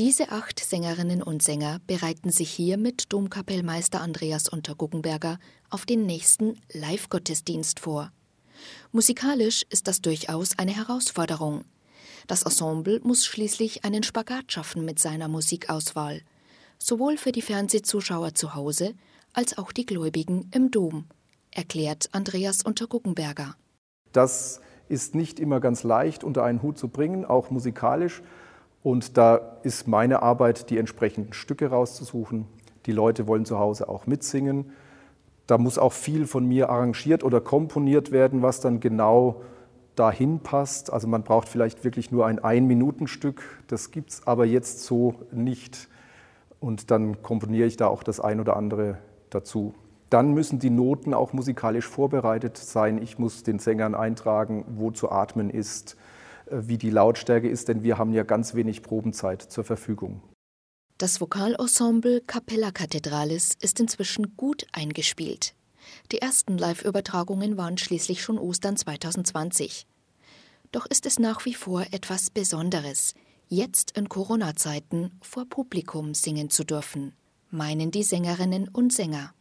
Diese acht Sängerinnen und Sänger bereiten sich hier mit Domkapellmeister Andreas Unterguggenberger auf den nächsten Live-Gottesdienst vor. Musikalisch ist das durchaus eine Herausforderung. Das Ensemble muss schließlich einen Spagat schaffen mit seiner Musikauswahl, sowohl für die Fernsehzuschauer zu Hause als auch die Gläubigen im Dom, erklärt Andreas Unterguggenberger. Das ist nicht immer ganz leicht unter einen Hut zu bringen, auch musikalisch. Und da ist meine Arbeit, die entsprechenden Stücke rauszusuchen. Die Leute wollen zu Hause auch mitsingen. Da muss auch viel von mir arrangiert oder komponiert werden, was dann genau dahin passt. Also man braucht vielleicht wirklich nur ein Ein-Minuten-Stück. Das gibt es aber jetzt so nicht. Und dann komponiere ich da auch das ein oder andere dazu. Dann müssen die Noten auch musikalisch vorbereitet sein. Ich muss den Sängern eintragen, wo zu atmen ist, wie die Lautstärke ist, denn wir haben ja ganz wenig Probenzeit zur Verfügung. Das Vokalensemble Capella Cathedralis ist inzwischen gut eingespielt. Die ersten Live-Übertragungen waren schließlich schon Ostern 2020. Doch ist es nach wie vor etwas Besonderes, jetzt in Corona-Zeiten vor Publikum singen zu dürfen, meinen die Sängerinnen und Sänger.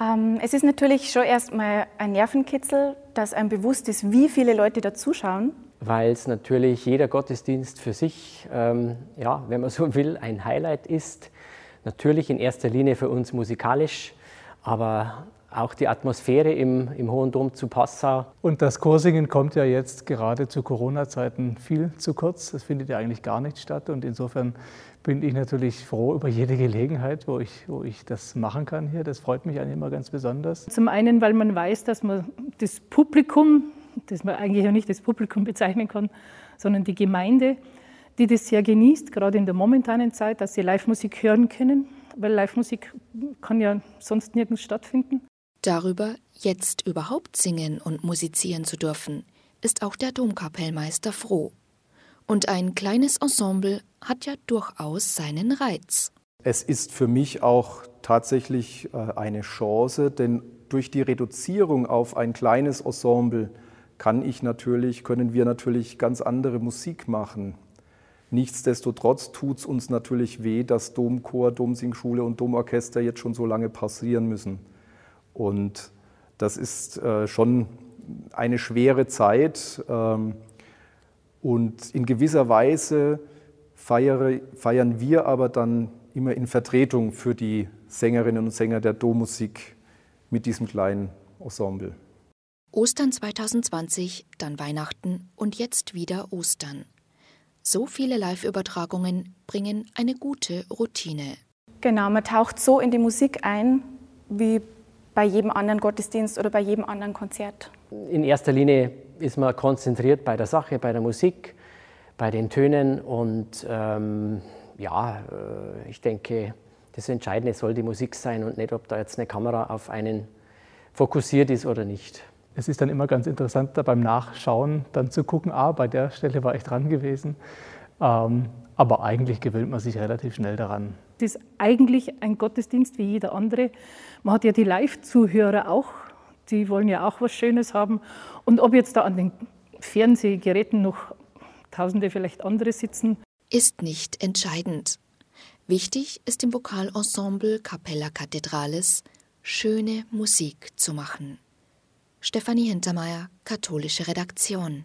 Ähm, es ist natürlich schon erstmal ein Nervenkitzel, dass einem bewusst ist, wie viele Leute da zuschauen weil es natürlich jeder Gottesdienst für sich, ähm, ja, wenn man so will, ein Highlight ist. Natürlich in erster Linie für uns musikalisch, aber auch die Atmosphäre im, im Hohen Dom zu Passau. Und das Chorsingen kommt ja jetzt gerade zu Corona-Zeiten viel zu kurz. Das findet ja eigentlich gar nicht statt. Und insofern bin ich natürlich froh über jede Gelegenheit, wo ich, wo ich das machen kann hier. Das freut mich eigentlich immer ganz besonders. Zum einen, weil man weiß, dass man das Publikum das man eigentlich auch nicht das Publikum bezeichnen kann, sondern die Gemeinde, die das sehr genießt, gerade in der momentanen Zeit, dass sie Live-Musik hören können, weil Live-Musik kann ja sonst nirgends stattfinden. Darüber, jetzt überhaupt singen und musizieren zu dürfen, ist auch der Domkapellmeister froh. Und ein kleines Ensemble hat ja durchaus seinen Reiz. Es ist für mich auch tatsächlich äh, eine Chance, denn durch die Reduzierung auf ein kleines Ensemble kann ich natürlich, können wir natürlich ganz andere Musik machen. Nichtsdestotrotz tut es uns natürlich weh, dass Domchor, Domsingschule und Domorchester jetzt schon so lange passieren müssen. Und das ist äh, schon eine schwere Zeit. Ähm, und in gewisser Weise feiere, feiern wir aber dann immer in Vertretung für die Sängerinnen und Sänger der Dommusik mit diesem kleinen Ensemble. Ostern 2020, dann Weihnachten und jetzt wieder Ostern. So viele Live-Übertragungen bringen eine gute Routine. Genau, man taucht so in die Musik ein, wie bei jedem anderen Gottesdienst oder bei jedem anderen Konzert. In erster Linie ist man konzentriert bei der Sache, bei der Musik, bei den Tönen und ähm, ja, äh, ich denke, das Entscheidende soll die Musik sein und nicht, ob da jetzt eine Kamera auf einen fokussiert ist oder nicht es ist dann immer ganz interessant, da beim Nachschauen dann zu gucken, ah, bei der Stelle war ich dran gewesen. Ähm, aber eigentlich gewöhnt man sich relativ schnell daran. Es ist eigentlich ein Gottesdienst wie jeder andere. Man hat ja die Live-Zuhörer auch, die wollen ja auch was Schönes haben. Und ob jetzt da an den Fernsehgeräten noch Tausende vielleicht andere sitzen, ist nicht entscheidend. Wichtig ist im Vokalensemble Capella Cathedralis schöne Musik zu machen. Stefanie Hintermeier, katholische Redaktion.